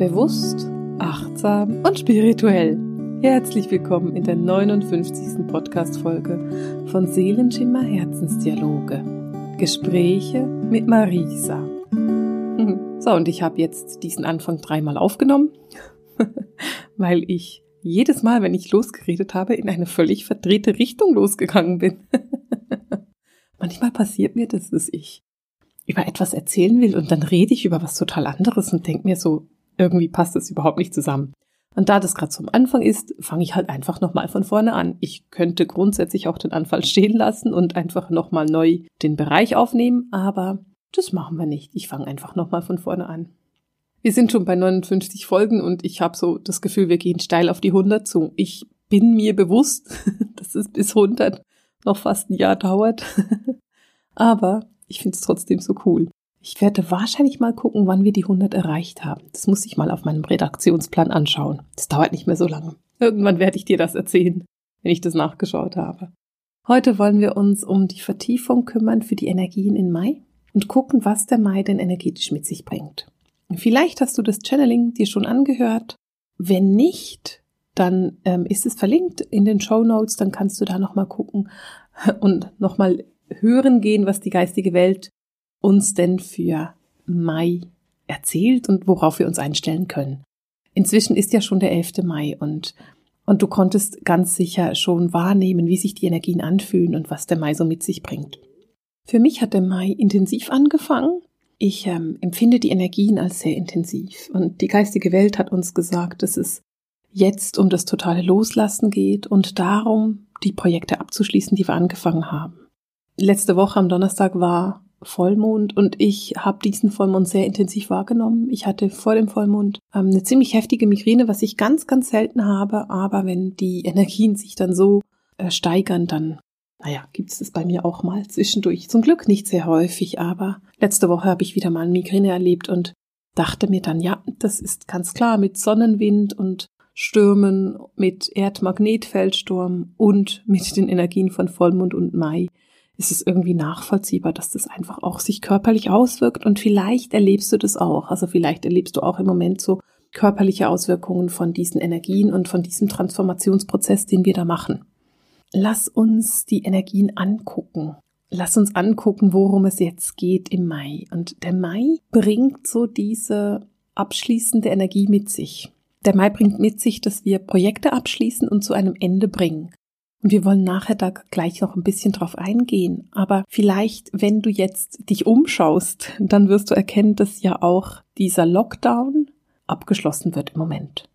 Bewusst, achtsam und spirituell. Herzlich willkommen in der 59. Podcast-Folge von Seelenschimmer Herzensdialoge. Gespräche mit Marisa. So, und ich habe jetzt diesen Anfang dreimal aufgenommen, weil ich jedes Mal, wenn ich losgeredet habe, in eine völlig verdrehte Richtung losgegangen bin. Manchmal passiert mir das, dass ich über etwas erzählen will und dann rede ich über was total anderes und denke mir so, irgendwie passt das überhaupt nicht zusammen. Und da das gerade zum Anfang ist, fange ich halt einfach nochmal von vorne an. Ich könnte grundsätzlich auch den Anfall stehen lassen und einfach nochmal neu den Bereich aufnehmen, aber das machen wir nicht. Ich fange einfach nochmal von vorne an. Wir sind schon bei 59 Folgen und ich habe so das Gefühl, wir gehen steil auf die 100 zu. Ich bin mir bewusst, dass es bis 100 noch fast ein Jahr dauert. aber ich finde es trotzdem so cool. Ich werde wahrscheinlich mal gucken, wann wir die 100 erreicht haben. Das muss ich mal auf meinem Redaktionsplan anschauen. Das dauert nicht mehr so lange. Irgendwann werde ich dir das erzählen, wenn ich das nachgeschaut habe. Heute wollen wir uns um die Vertiefung kümmern für die Energien in Mai und gucken, was der Mai denn energetisch mit sich bringt. Vielleicht hast du das Channeling dir schon angehört. Wenn nicht, dann ähm, ist es verlinkt in den Show Notes. Dann kannst du da nochmal gucken und nochmal hören gehen, was die geistige Welt uns denn für Mai erzählt und worauf wir uns einstellen können. Inzwischen ist ja schon der 11. Mai und, und du konntest ganz sicher schon wahrnehmen, wie sich die Energien anfühlen und was der Mai so mit sich bringt. Für mich hat der Mai intensiv angefangen. Ich ähm, empfinde die Energien als sehr intensiv und die geistige Welt hat uns gesagt, dass es jetzt um das totale Loslassen geht und darum, die Projekte abzuschließen, die wir angefangen haben. Letzte Woche am Donnerstag war Vollmond und ich habe diesen Vollmond sehr intensiv wahrgenommen. Ich hatte vor dem Vollmond ähm, eine ziemlich heftige Migräne, was ich ganz, ganz selten habe, aber wenn die Energien sich dann so äh, steigern, dann, naja, gibt es das bei mir auch mal zwischendurch. Zum Glück nicht sehr häufig, aber letzte Woche habe ich wieder mal eine Migräne erlebt und dachte mir dann, ja, das ist ganz klar mit Sonnenwind und Stürmen, mit Erdmagnetfeldsturm und mit den Energien von Vollmond und Mai ist es irgendwie nachvollziehbar, dass das einfach auch sich körperlich auswirkt und vielleicht erlebst du das auch. Also vielleicht erlebst du auch im Moment so körperliche Auswirkungen von diesen Energien und von diesem Transformationsprozess, den wir da machen. Lass uns die Energien angucken. Lass uns angucken, worum es jetzt geht im Mai. Und der Mai bringt so diese abschließende Energie mit sich. Der Mai bringt mit sich, dass wir Projekte abschließen und zu einem Ende bringen. Und wir wollen nachher da gleich noch ein bisschen drauf eingehen. Aber vielleicht, wenn du jetzt dich umschaust, dann wirst du erkennen, dass ja auch dieser Lockdown abgeschlossen wird im Moment.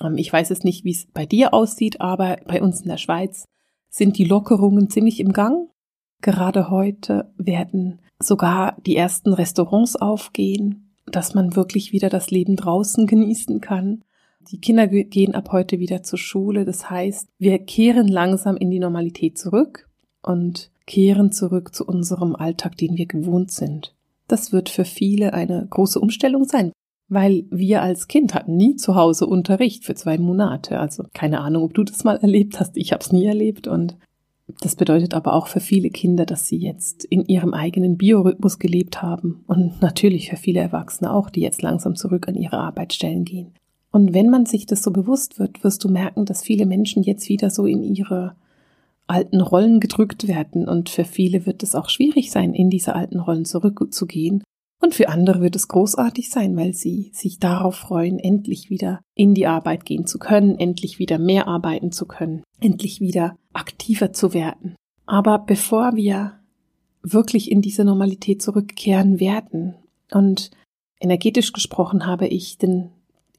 Ähm, ich weiß es nicht, wie es bei dir aussieht, aber bei uns in der Schweiz sind die Lockerungen ziemlich im Gang. Gerade heute werden sogar die ersten Restaurants aufgehen, dass man wirklich wieder das Leben draußen genießen kann. Die Kinder gehen ab heute wieder zur Schule. Das heißt, wir kehren langsam in die Normalität zurück und kehren zurück zu unserem Alltag, den wir gewohnt sind. Das wird für viele eine große Umstellung sein, weil wir als Kind hatten nie zu Hause Unterricht für zwei Monate. Also keine Ahnung, ob du das mal erlebt hast. Ich habe es nie erlebt und das bedeutet aber auch für viele Kinder, dass sie jetzt in ihrem eigenen Biorhythmus gelebt haben und natürlich für viele Erwachsene auch, die jetzt langsam zurück an ihre Arbeitsstellen gehen. Und wenn man sich das so bewusst wird, wirst du merken, dass viele Menschen jetzt wieder so in ihre alten Rollen gedrückt werden. Und für viele wird es auch schwierig sein, in diese alten Rollen zurückzugehen. Und für andere wird es großartig sein, weil sie sich darauf freuen, endlich wieder in die Arbeit gehen zu können, endlich wieder mehr arbeiten zu können, endlich wieder aktiver zu werden. Aber bevor wir wirklich in diese Normalität zurückkehren werden und energetisch gesprochen habe ich den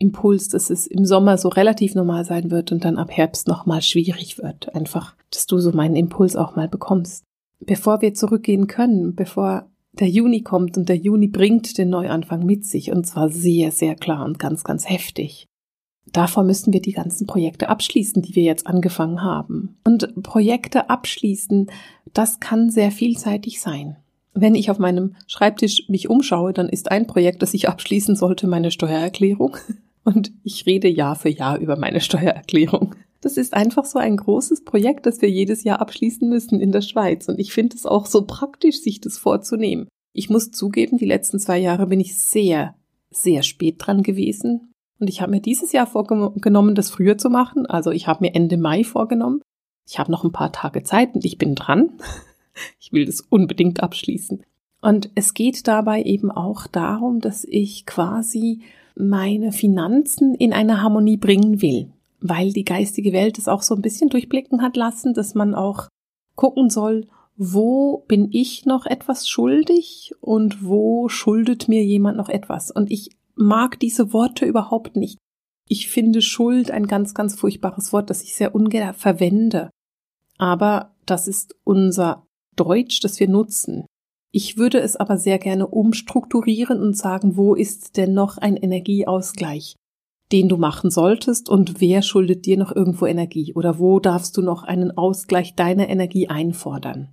Impuls, dass es im Sommer so relativ normal sein wird und dann ab Herbst nochmal schwierig wird. Einfach, dass du so meinen Impuls auch mal bekommst. Bevor wir zurückgehen können, bevor der Juni kommt und der Juni bringt den Neuanfang mit sich und zwar sehr, sehr klar und ganz, ganz heftig. Davor müssen wir die ganzen Projekte abschließen, die wir jetzt angefangen haben. Und Projekte abschließen, das kann sehr vielseitig sein. Wenn ich auf meinem Schreibtisch mich umschaue, dann ist ein Projekt, das ich abschließen sollte, meine Steuererklärung. Und ich rede Jahr für Jahr über meine Steuererklärung. Das ist einfach so ein großes Projekt, das wir jedes Jahr abschließen müssen in der Schweiz. Und ich finde es auch so praktisch, sich das vorzunehmen. Ich muss zugeben, die letzten zwei Jahre bin ich sehr, sehr spät dran gewesen. Und ich habe mir dieses Jahr vorgenommen, das früher zu machen. Also ich habe mir Ende Mai vorgenommen. Ich habe noch ein paar Tage Zeit und ich bin dran. Ich will das unbedingt abschließen. Und es geht dabei eben auch darum, dass ich quasi meine Finanzen in eine Harmonie bringen will, weil die geistige Welt es auch so ein bisschen durchblicken hat lassen, dass man auch gucken soll, wo bin ich noch etwas schuldig und wo schuldet mir jemand noch etwas. Und ich mag diese Worte überhaupt nicht. Ich finde Schuld ein ganz, ganz furchtbares Wort, das ich sehr ungern verwende. Aber das ist unser Deutsch, das wir nutzen. Ich würde es aber sehr gerne umstrukturieren und sagen, wo ist denn noch ein Energieausgleich, den du machen solltest und wer schuldet dir noch irgendwo Energie oder wo darfst du noch einen Ausgleich deiner Energie einfordern.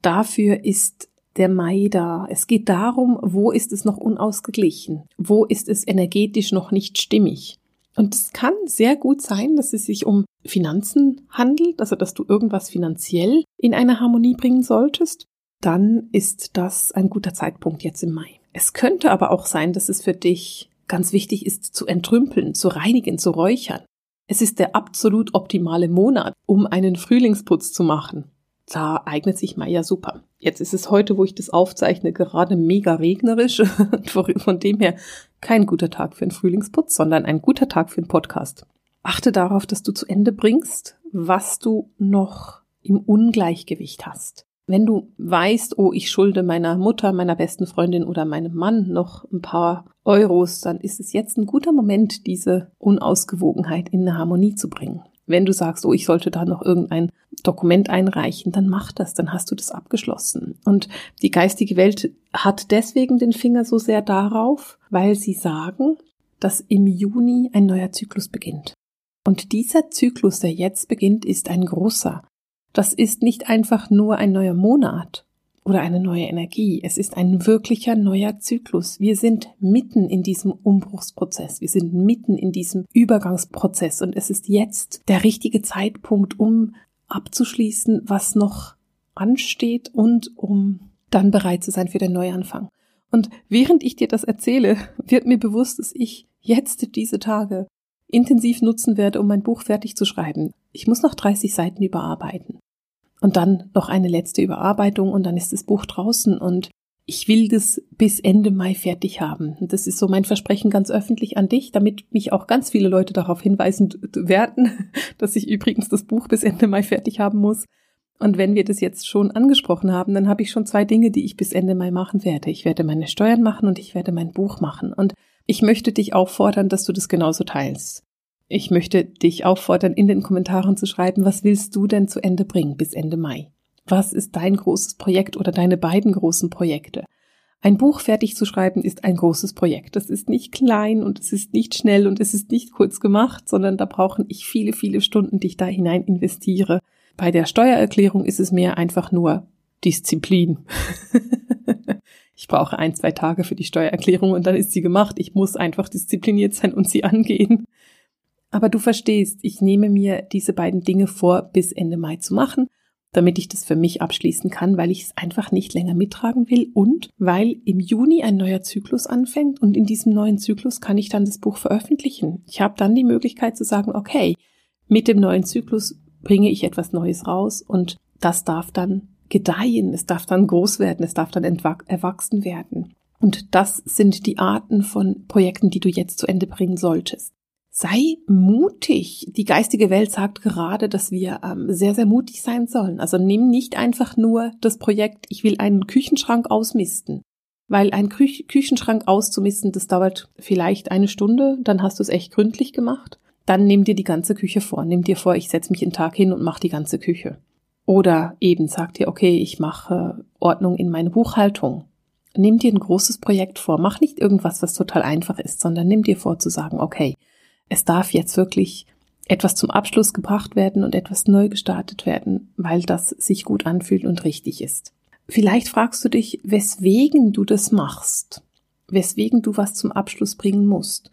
Dafür ist der Mai da. Es geht darum, wo ist es noch unausgeglichen? Wo ist es energetisch noch nicht stimmig? Und es kann sehr gut sein, dass es sich um Finanzen handelt, also dass du irgendwas finanziell in eine Harmonie bringen solltest. Dann ist das ein guter Zeitpunkt jetzt im Mai. Es könnte aber auch sein, dass es für dich ganz wichtig ist, zu entrümpeln, zu reinigen, zu räuchern. Es ist der absolut optimale Monat, um einen Frühlingsputz zu machen da eignet sich Mai super. Jetzt ist es heute, wo ich das aufzeichne, gerade mega regnerisch. Von dem her kein guter Tag für einen Frühlingsputz, sondern ein guter Tag für einen Podcast. Achte darauf, dass du zu Ende bringst, was du noch im Ungleichgewicht hast. Wenn du weißt, oh, ich schulde meiner Mutter, meiner besten Freundin oder meinem Mann noch ein paar Euros, dann ist es jetzt ein guter Moment, diese Unausgewogenheit in eine Harmonie zu bringen. Wenn du sagst, oh, ich sollte da noch irgendein Dokument einreichen, dann mach das, dann hast du das abgeschlossen. Und die geistige Welt hat deswegen den Finger so sehr darauf, weil sie sagen, dass im Juni ein neuer Zyklus beginnt. Und dieser Zyklus, der jetzt beginnt, ist ein großer. Das ist nicht einfach nur ein neuer Monat, oder eine neue Energie. Es ist ein wirklicher neuer Zyklus. Wir sind mitten in diesem Umbruchsprozess. Wir sind mitten in diesem Übergangsprozess und es ist jetzt der richtige Zeitpunkt, um abzuschließen, was noch ansteht und um dann bereit zu sein für den Neuanfang. Und während ich dir das erzähle, wird mir bewusst, dass ich jetzt diese Tage intensiv nutzen werde, um mein Buch fertig zu schreiben. Ich muss noch 30 Seiten überarbeiten. Und dann noch eine letzte Überarbeitung und dann ist das Buch draußen und ich will das bis Ende Mai fertig haben. Das ist so mein Versprechen ganz öffentlich an dich, damit mich auch ganz viele Leute darauf hinweisen werden, dass ich übrigens das Buch bis Ende Mai fertig haben muss. Und wenn wir das jetzt schon angesprochen haben, dann habe ich schon zwei Dinge, die ich bis Ende Mai machen werde. Ich werde meine Steuern machen und ich werde mein Buch machen. Und ich möchte dich auffordern, dass du das genauso teilst. Ich möchte dich auffordern, in den Kommentaren zu schreiben, was willst du denn zu Ende bringen bis Ende Mai? Was ist dein großes Projekt oder deine beiden großen Projekte? Ein Buch fertig zu schreiben ist ein großes Projekt. Das ist nicht klein und es ist nicht schnell und es ist nicht kurz gemacht, sondern da brauchen ich viele, viele Stunden, die ich da hinein investiere. Bei der Steuererklärung ist es mehr einfach nur Disziplin. ich brauche ein, zwei Tage für die Steuererklärung und dann ist sie gemacht. Ich muss einfach diszipliniert sein und sie angehen. Aber du verstehst, ich nehme mir diese beiden Dinge vor, bis Ende Mai zu machen, damit ich das für mich abschließen kann, weil ich es einfach nicht länger mittragen will und weil im Juni ein neuer Zyklus anfängt und in diesem neuen Zyklus kann ich dann das Buch veröffentlichen. Ich habe dann die Möglichkeit zu sagen, okay, mit dem neuen Zyklus bringe ich etwas Neues raus und das darf dann gedeihen, es darf dann groß werden, es darf dann erwachsen werden. Und das sind die Arten von Projekten, die du jetzt zu Ende bringen solltest. Sei mutig. Die geistige Welt sagt gerade, dass wir ähm, sehr, sehr mutig sein sollen. Also nimm nicht einfach nur das Projekt, ich will einen Küchenschrank ausmisten. Weil ein Kü Küchenschrank auszumisten, das dauert vielleicht eine Stunde, dann hast du es echt gründlich gemacht. Dann nimm dir die ganze Küche vor. Nimm dir vor, ich setze mich einen Tag hin und mache die ganze Küche. Oder eben sag dir, okay, ich mache Ordnung in meine Buchhaltung. Nimm dir ein großes Projekt vor. Mach nicht irgendwas, was total einfach ist, sondern nimm dir vor zu sagen, okay, es darf jetzt wirklich etwas zum Abschluss gebracht werden und etwas neu gestartet werden, weil das sich gut anfühlt und richtig ist. Vielleicht fragst du dich, weswegen du das machst, weswegen du was zum Abschluss bringen musst.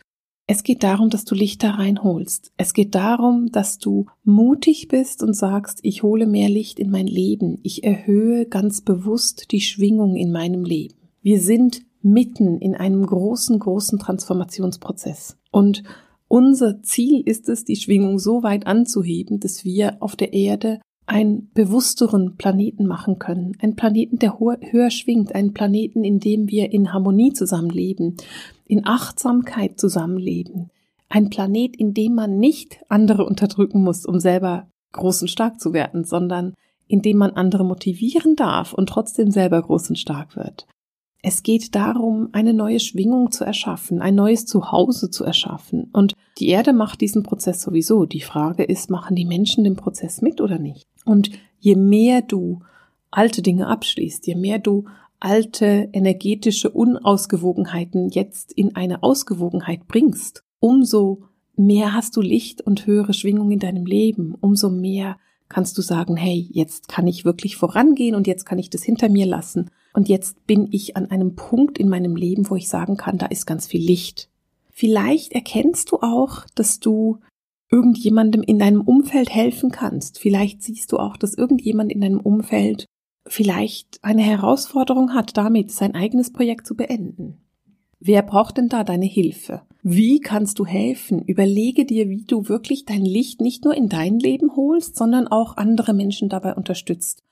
Es geht darum, dass du Licht da reinholst. Es geht darum, dass du mutig bist und sagst, ich hole mehr Licht in mein Leben. Ich erhöhe ganz bewusst die Schwingung in meinem Leben. Wir sind mitten in einem großen, großen Transformationsprozess. Und Unser Ziel ist es, die Schwingung so weit anzuheben, dass wir auf der Erde einen bewussteren Planeten machen können. Ein Planeten, der höher schwingt, einen Planeten, in dem wir in Harmonie zusammenleben, in Achtsamkeit zusammenleben. Ein Planet, in dem man nicht andere unterdrücken muss, um selber groß und stark zu werden, sondern in dem man andere motivieren darf und trotzdem selber groß und stark wird. Es geht darum, eine neue Schwingung zu erschaffen, ein neues Zuhause zu erschaffen. Und die Erde macht diesen Prozess sowieso. Die Frage ist, machen die Menschen den Prozess mit oder nicht? Und je mehr du alte Dinge abschließt, je mehr du alte energetische Unausgewogenheiten jetzt in eine Ausgewogenheit bringst, umso mehr hast du Licht und höhere Schwingung in deinem Leben, umso mehr kannst du sagen, hey, jetzt kann ich wirklich vorangehen und jetzt kann ich das hinter mir lassen und jetzt bin ich an einem Punkt in meinem Leben, wo ich sagen kann, da ist ganz viel Licht. Vielleicht erkennst du auch, dass du irgendjemandem in deinem Umfeld helfen kannst. Vielleicht siehst du auch, dass irgendjemand in deinem Umfeld vielleicht eine Herausforderung hat, damit sein eigenes Projekt zu beenden. Wer braucht denn da deine Hilfe? Wie kannst du helfen? Überlege dir, wie du wirklich dein Licht nicht nur in dein Leben holst, sondern auch andere Menschen dabei unterstützt.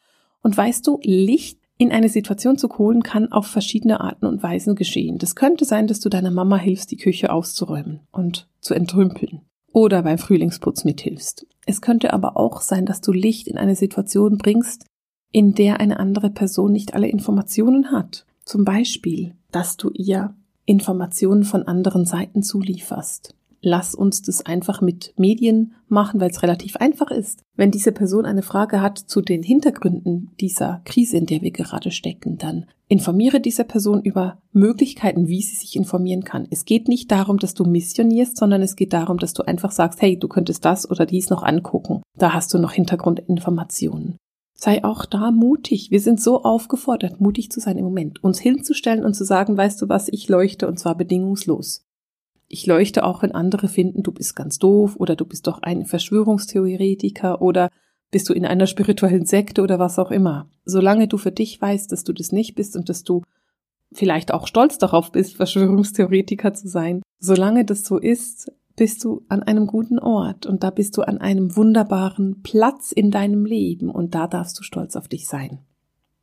Und weißt du, Licht in eine Situation zu holen kann auf verschiedene Arten und Weisen geschehen. Das könnte sein, dass du deiner Mama hilfst, die Küche auszuräumen und zu entrümpeln oder beim Frühlingsputz mithilfst. Es könnte aber auch sein, dass du Licht in eine Situation bringst, in der eine andere Person nicht alle Informationen hat. Zum Beispiel, dass du ihr Informationen von anderen Seiten zulieferst lass uns das einfach mit Medien machen, weil es relativ einfach ist. Wenn diese Person eine Frage hat zu den Hintergründen dieser Krise, in der wir gerade stecken, dann informiere diese Person über Möglichkeiten, wie sie sich informieren kann. Es geht nicht darum, dass du missionierst, sondern es geht darum, dass du einfach sagst, hey, du könntest das oder dies noch angucken. Da hast du noch Hintergrundinformationen. Sei auch da mutig. Wir sind so aufgefordert, mutig zu sein im Moment, uns hinzustellen und zu sagen, weißt du was, ich leuchte und zwar bedingungslos. Ich leuchte auch, wenn andere finden, du bist ganz doof oder du bist doch ein Verschwörungstheoretiker oder bist du in einer spirituellen Sekte oder was auch immer. Solange du für dich weißt, dass du das nicht bist und dass du vielleicht auch stolz darauf bist, Verschwörungstheoretiker zu sein, solange das so ist, bist du an einem guten Ort und da bist du an einem wunderbaren Platz in deinem Leben und da darfst du stolz auf dich sein.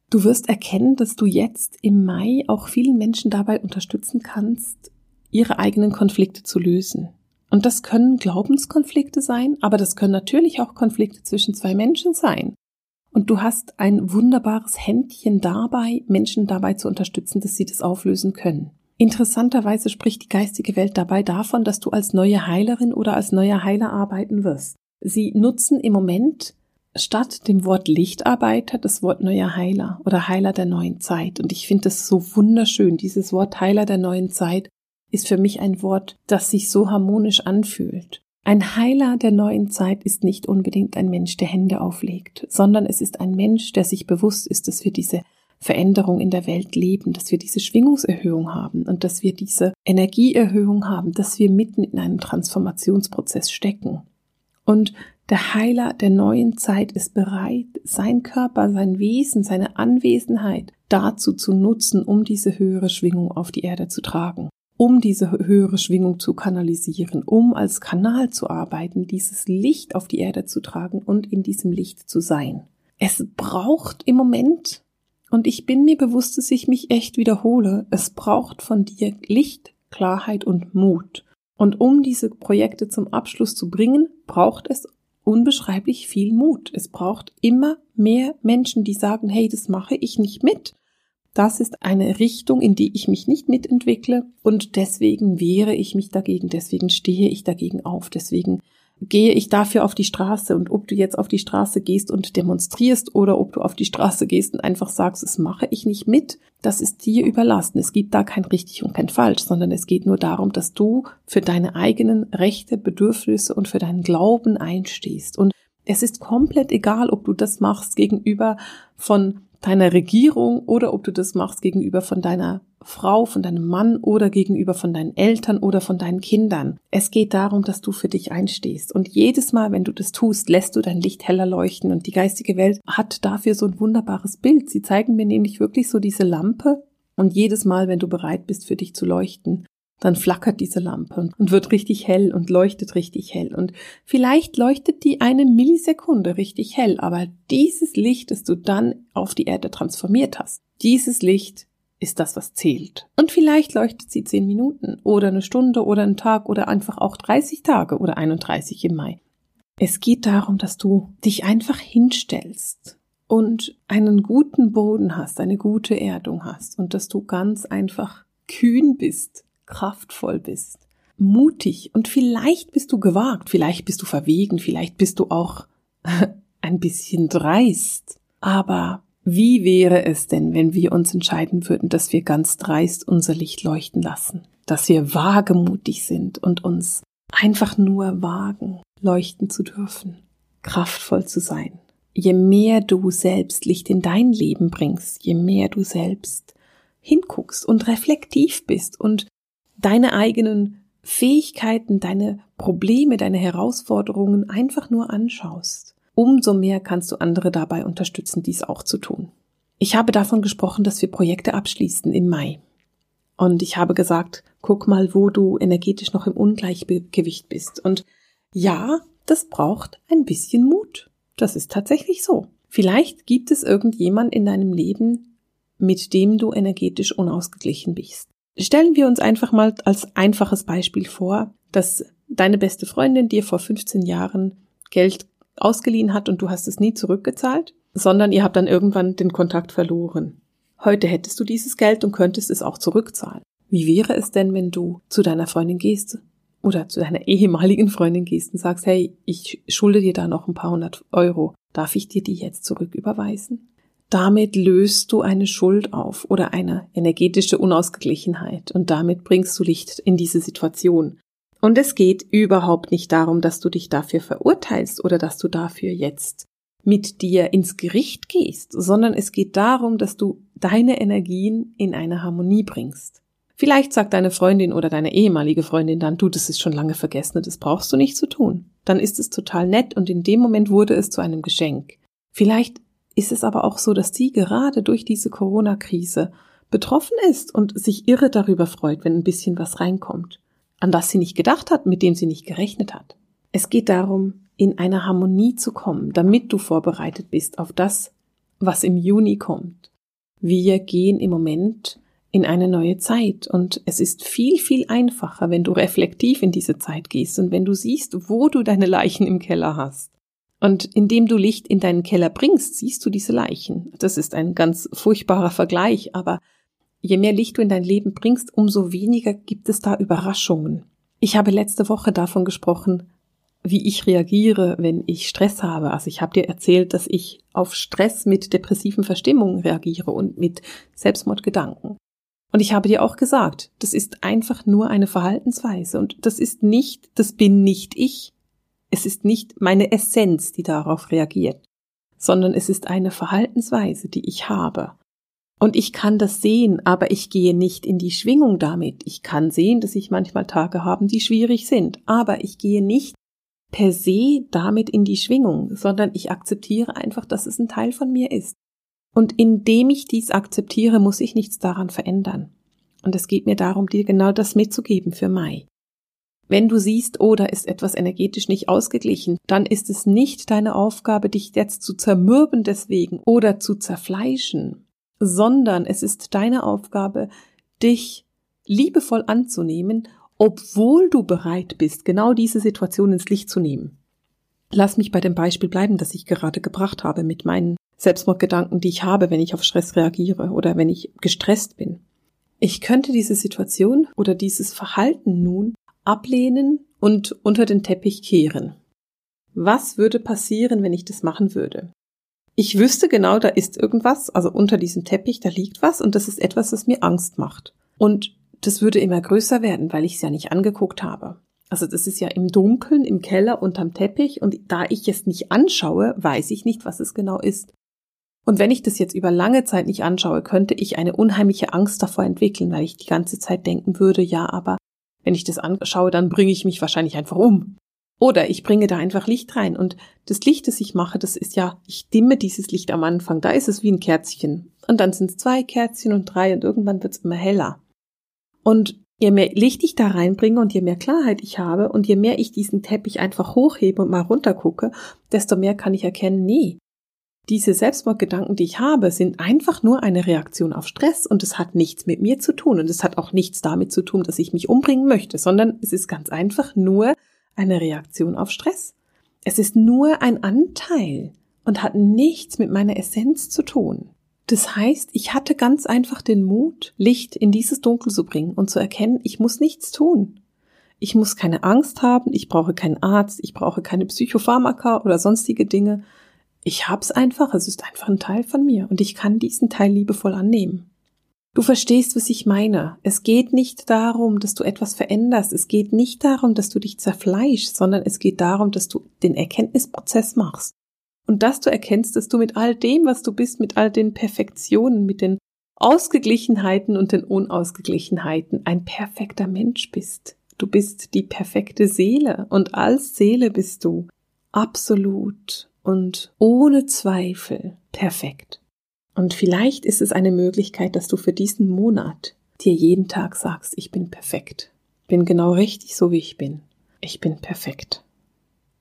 Du wirst erkennen, dass du jetzt im Mai auch vielen Menschen dabei unterstützen kannst, ihre eigenen Konflikte zu lösen. Und das können Glaubenskonflikte sein, aber das können natürlich auch Konflikte zwischen zwei Menschen sein. Und du hast ein wunderbares Händchen dabei, Menschen dabei zu unterstützen, dass sie das auflösen können. Interessanterweise spricht die geistige Welt dabei davon, dass du als neue Heilerin oder als neuer Heiler arbeiten wirst. Sie nutzen im Moment statt dem Wort Lichtarbeiter das Wort neuer Heiler oder Heiler der neuen Zeit. Und ich finde das so wunderschön, dieses Wort Heiler der neuen Zeit, ist für mich ein Wort, das sich so harmonisch anfühlt. Ein Heiler der neuen Zeit ist nicht unbedingt ein Mensch, der Hände auflegt, sondern es ist ein Mensch, der sich bewusst ist, dass wir diese Veränderung in der Welt leben, dass wir diese Schwingungserhöhung haben und dass wir diese Energieerhöhung haben, dass wir mitten in einem Transformationsprozess stecken. Und der Heiler der neuen Zeit ist bereit, sein Körper, sein Wesen, seine Anwesenheit dazu zu nutzen, um diese höhere Schwingung auf die Erde zu tragen um diese höhere Schwingung zu kanalisieren, um als Kanal zu arbeiten, dieses Licht auf die Erde zu tragen und in diesem Licht zu sein. Es braucht im Moment, und ich bin mir bewusst, dass ich mich echt wiederhole, es braucht von dir Licht, Klarheit und Mut. Und um diese Projekte zum Abschluss zu bringen, braucht es unbeschreiblich viel Mut. Es braucht immer mehr Menschen, die sagen, hey, das mache ich nicht mit das ist eine Richtung, in die ich mich nicht mitentwickle und deswegen wehre ich mich dagegen, deswegen stehe ich dagegen auf, deswegen gehe ich dafür auf die Straße und ob du jetzt auf die Straße gehst und demonstrierst oder ob du auf die Straße gehst und einfach sagst, das mache ich nicht mit, das ist dir überlassen. Es gibt da kein richtig und kein falsch, sondern es geht nur darum, dass du für deine eigenen Rechte, Bedürfnisse und für deinen Glauben einstehst. Und es ist komplett egal, ob du das machst gegenüber von deiner Regierung oder ob du das machst gegenüber von deiner Frau, von deinem Mann oder gegenüber von deinen Eltern oder von deinen Kindern. Es geht darum, dass du für dich einstehst. Und jedes Mal, wenn du das tust, lässt du dein Licht heller leuchten. Und die geistige Welt hat dafür so ein wunderbares Bild. Sie zeigen mir nämlich wirklich so diese Lampe. Und jedes Mal, wenn du bereit bist, für dich zu leuchten, dann flackert diese Lampe und wird richtig hell und leuchtet richtig hell. Und vielleicht leuchtet die eine Millisekunde richtig hell, aber dieses Licht, das du dann auf die Erde transformiert hast, dieses Licht ist das, was zählt. Und vielleicht leuchtet sie zehn Minuten oder eine Stunde oder einen Tag oder einfach auch 30 Tage oder 31 im Mai. Es geht darum, dass du dich einfach hinstellst und einen guten Boden hast, eine gute Erdung hast und dass du ganz einfach kühn bist, kraftvoll bist, mutig und vielleicht bist du gewagt, vielleicht bist du verwegen, vielleicht bist du auch ein bisschen dreist. Aber wie wäre es denn, wenn wir uns entscheiden würden, dass wir ganz dreist unser Licht leuchten lassen, dass wir wagemutig sind und uns einfach nur wagen, leuchten zu dürfen, kraftvoll zu sein. Je mehr du selbst Licht in dein Leben bringst, je mehr du selbst hinguckst und reflektiv bist und deine eigenen Fähigkeiten, deine Probleme, deine Herausforderungen einfach nur anschaust, umso mehr kannst du andere dabei unterstützen, dies auch zu tun. Ich habe davon gesprochen, dass wir Projekte abschließen im Mai. Und ich habe gesagt, guck mal, wo du energetisch noch im Ungleichgewicht bist. Und ja, das braucht ein bisschen Mut. Das ist tatsächlich so. Vielleicht gibt es irgendjemand in deinem Leben, mit dem du energetisch unausgeglichen bist. Stellen wir uns einfach mal als einfaches Beispiel vor, dass deine beste Freundin dir vor 15 Jahren Geld ausgeliehen hat und du hast es nie zurückgezahlt, sondern ihr habt dann irgendwann den Kontakt verloren. Heute hättest du dieses Geld und könntest es auch zurückzahlen. Wie wäre es denn, wenn du zu deiner Freundin gehst oder zu deiner ehemaligen Freundin gehst und sagst, hey, ich schulde dir da noch ein paar hundert Euro. Darf ich dir die jetzt zurücküberweisen? Damit löst du eine Schuld auf oder eine energetische Unausgeglichenheit und damit bringst du Licht in diese Situation. Und es geht überhaupt nicht darum, dass du dich dafür verurteilst oder dass du dafür jetzt mit dir ins Gericht gehst, sondern es geht darum, dass du deine Energien in eine Harmonie bringst. Vielleicht sagt deine Freundin oder deine ehemalige Freundin dann, du, das ist schon lange vergessen, das brauchst du nicht zu tun. Dann ist es total nett und in dem Moment wurde es zu einem Geschenk. Vielleicht ist es aber auch so, dass sie gerade durch diese Corona-Krise betroffen ist und sich irre darüber freut, wenn ein bisschen was reinkommt, an das sie nicht gedacht hat, mit dem sie nicht gerechnet hat. Es geht darum, in eine Harmonie zu kommen, damit du vorbereitet bist auf das, was im Juni kommt. Wir gehen im Moment in eine neue Zeit und es ist viel, viel einfacher, wenn du reflektiv in diese Zeit gehst und wenn du siehst, wo du deine Leichen im Keller hast. Und indem du Licht in deinen Keller bringst, siehst du diese Leichen. Das ist ein ganz furchtbarer Vergleich, aber je mehr Licht du in dein Leben bringst, umso weniger gibt es da Überraschungen. Ich habe letzte Woche davon gesprochen, wie ich reagiere, wenn ich Stress habe. Also ich habe dir erzählt, dass ich auf Stress mit depressiven Verstimmungen reagiere und mit Selbstmordgedanken. Und ich habe dir auch gesagt, das ist einfach nur eine Verhaltensweise und das ist nicht, das bin nicht ich. Es ist nicht meine Essenz, die darauf reagiert, sondern es ist eine Verhaltensweise, die ich habe. Und ich kann das sehen, aber ich gehe nicht in die Schwingung damit. Ich kann sehen, dass ich manchmal Tage haben, die schwierig sind, aber ich gehe nicht per se damit in die Schwingung, sondern ich akzeptiere einfach, dass es ein Teil von mir ist. Und indem ich dies akzeptiere, muss ich nichts daran verändern. Und es geht mir darum, dir genau das mitzugeben für Mai. Wenn du siehst, oh, da ist etwas energetisch nicht ausgeglichen, dann ist es nicht deine Aufgabe, dich jetzt zu zermürben deswegen oder zu zerfleischen, sondern es ist deine Aufgabe, dich liebevoll anzunehmen, obwohl du bereit bist, genau diese Situation ins Licht zu nehmen. Lass mich bei dem Beispiel bleiben, das ich gerade gebracht habe mit meinen Selbstmordgedanken, die ich habe, wenn ich auf Stress reagiere oder wenn ich gestresst bin. Ich könnte diese Situation oder dieses Verhalten nun ablehnen und unter den Teppich kehren. Was würde passieren, wenn ich das machen würde? Ich wüsste genau, da ist irgendwas, also unter diesem Teppich, da liegt was und das ist etwas, das mir Angst macht. Und das würde immer größer werden, weil ich es ja nicht angeguckt habe. Also das ist ja im Dunkeln, im Keller, unterm Teppich und da ich es nicht anschaue, weiß ich nicht, was es genau ist. Und wenn ich das jetzt über lange Zeit nicht anschaue, könnte ich eine unheimliche Angst davor entwickeln, weil ich die ganze Zeit denken würde, ja, aber wenn ich das anschaue, dann bringe ich mich wahrscheinlich einfach um. Oder ich bringe da einfach Licht rein. Und das Licht, das ich mache, das ist ja, ich dimme dieses Licht am Anfang. Da ist es wie ein Kerzchen. Und dann sind es zwei Kerzchen und drei und irgendwann wird es immer heller. Und Je mehr Licht ich da reinbringe und je mehr Klarheit ich habe und je mehr ich diesen Teppich einfach hochhebe und mal runtergucke, desto mehr kann ich erkennen, nee, diese Selbstmordgedanken, die ich habe, sind einfach nur eine Reaktion auf Stress und es hat nichts mit mir zu tun und es hat auch nichts damit zu tun, dass ich mich umbringen möchte, sondern es ist ganz einfach nur eine Reaktion auf Stress. Es ist nur ein Anteil und hat nichts mit meiner Essenz zu tun. Das heißt, ich hatte ganz einfach den Mut, Licht in dieses Dunkel zu bringen und zu erkennen, ich muss nichts tun. Ich muss keine Angst haben, ich brauche keinen Arzt, ich brauche keine Psychopharmaka oder sonstige Dinge, ich hab's einfach, es ist einfach ein Teil von mir und ich kann diesen Teil liebevoll annehmen. Du verstehst, was ich meine. Es geht nicht darum, dass du etwas veränderst. Es geht nicht darum, dass du dich zerfleischst, sondern es geht darum, dass du den Erkenntnisprozess machst. Und dass du erkennst, dass du mit all dem, was du bist, mit all den Perfektionen, mit den Ausgeglichenheiten und den Unausgeglichenheiten ein perfekter Mensch bist. Du bist die perfekte Seele und als Seele bist du absolut und ohne Zweifel perfekt. Und vielleicht ist es eine Möglichkeit, dass du für diesen Monat dir jeden Tag sagst, ich bin perfekt. Bin genau richtig so, wie ich bin. Ich bin perfekt.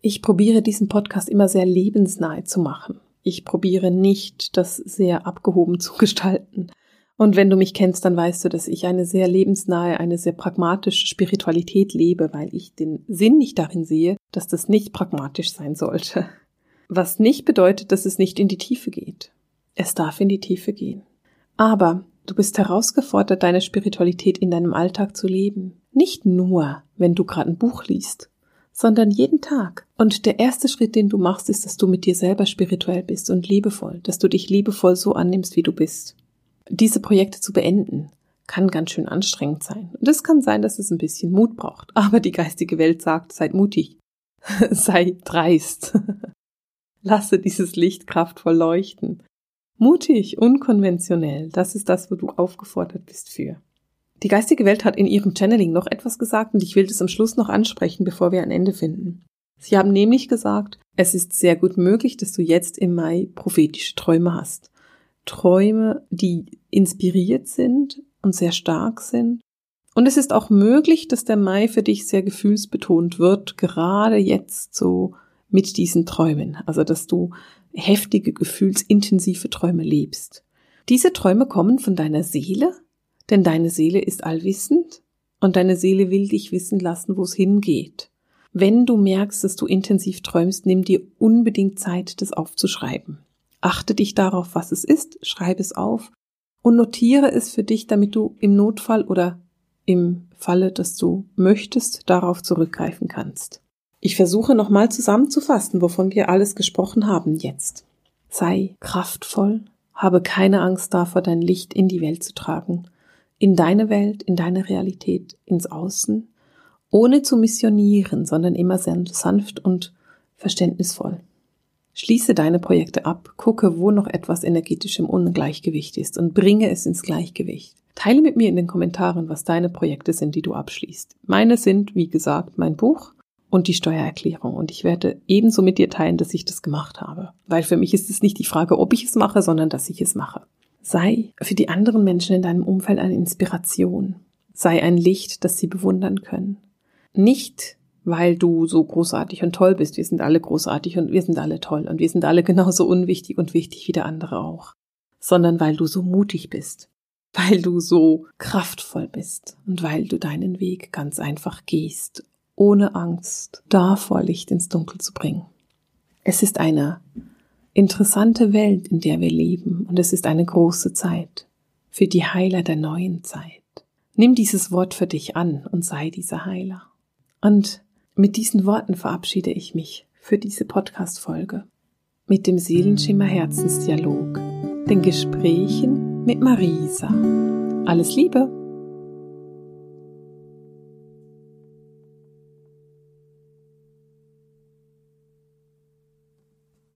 Ich probiere diesen Podcast immer sehr lebensnahe zu machen. Ich probiere nicht, das sehr abgehoben zu gestalten. Und wenn du mich kennst, dann weißt du, dass ich eine sehr lebensnahe, eine sehr pragmatische Spiritualität lebe, weil ich den Sinn nicht darin sehe, dass das nicht pragmatisch sein sollte. Was nicht bedeutet, dass es nicht in die Tiefe geht. Es darf in die Tiefe gehen. Aber du bist herausgefordert, deine Spiritualität in deinem Alltag zu leben. Nicht nur, wenn du gerade ein Buch liest, sondern jeden Tag. Und der erste Schritt, den du machst, ist, dass du mit dir selber spirituell bist und liebevoll, dass du dich liebevoll so annimmst, wie du bist. Diese Projekte zu beenden, kann ganz schön anstrengend sein. Und es kann sein, dass es ein bisschen Mut braucht. Aber die geistige Welt sagt, seid mutig. sei dreist. Lasse dieses Licht kraftvoll leuchten. Mutig, unkonventionell, das ist das, wo du aufgefordert bist für. Die geistige Welt hat in ihrem Channeling noch etwas gesagt und ich will das am Schluss noch ansprechen, bevor wir ein Ende finden. Sie haben nämlich gesagt, es ist sehr gut möglich, dass du jetzt im Mai prophetische Träume hast. Träume, die inspiriert sind und sehr stark sind. Und es ist auch möglich, dass der Mai für dich sehr gefühlsbetont wird, gerade jetzt so mit diesen Träumen, also dass du heftige, gefühlsintensive Träume lebst. Diese Träume kommen von deiner Seele, denn deine Seele ist allwissend und deine Seele will dich wissen lassen, wo es hingeht. Wenn du merkst, dass du intensiv träumst, nimm dir unbedingt Zeit, das aufzuschreiben. Achte dich darauf, was es ist, schreib es auf und notiere es für dich, damit du im Notfall oder im Falle, dass du möchtest, darauf zurückgreifen kannst. Ich versuche nochmal zusammenzufassen, wovon wir alles gesprochen haben jetzt. Sei kraftvoll, habe keine Angst davor, dein Licht in die Welt zu tragen, in deine Welt, in deine Realität, ins Außen, ohne zu missionieren, sondern immer sanft und verständnisvoll. Schließe deine Projekte ab, gucke, wo noch etwas energetisch im Ungleichgewicht ist und bringe es ins Gleichgewicht. Teile mit mir in den Kommentaren, was deine Projekte sind, die du abschließt. Meine sind, wie gesagt, mein Buch, und die Steuererklärung. Und ich werde ebenso mit dir teilen, dass ich das gemacht habe. Weil für mich ist es nicht die Frage, ob ich es mache, sondern dass ich es mache. Sei für die anderen Menschen in deinem Umfeld eine Inspiration. Sei ein Licht, das sie bewundern können. Nicht, weil du so großartig und toll bist. Wir sind alle großartig und wir sind alle toll und wir sind alle genauso unwichtig und wichtig wie der andere auch. Sondern weil du so mutig bist. Weil du so kraftvoll bist und weil du deinen Weg ganz einfach gehst ohne Angst davor, Licht ins Dunkel zu bringen. Es ist eine interessante Welt, in der wir leben, und es ist eine große Zeit für die Heiler der neuen Zeit. Nimm dieses Wort für dich an und sei dieser Heiler. Und mit diesen Worten verabschiede ich mich für diese Podcast-Folge mit dem Seelenschimmer Herzensdialog, den Gesprächen mit Marisa. Alles Liebe!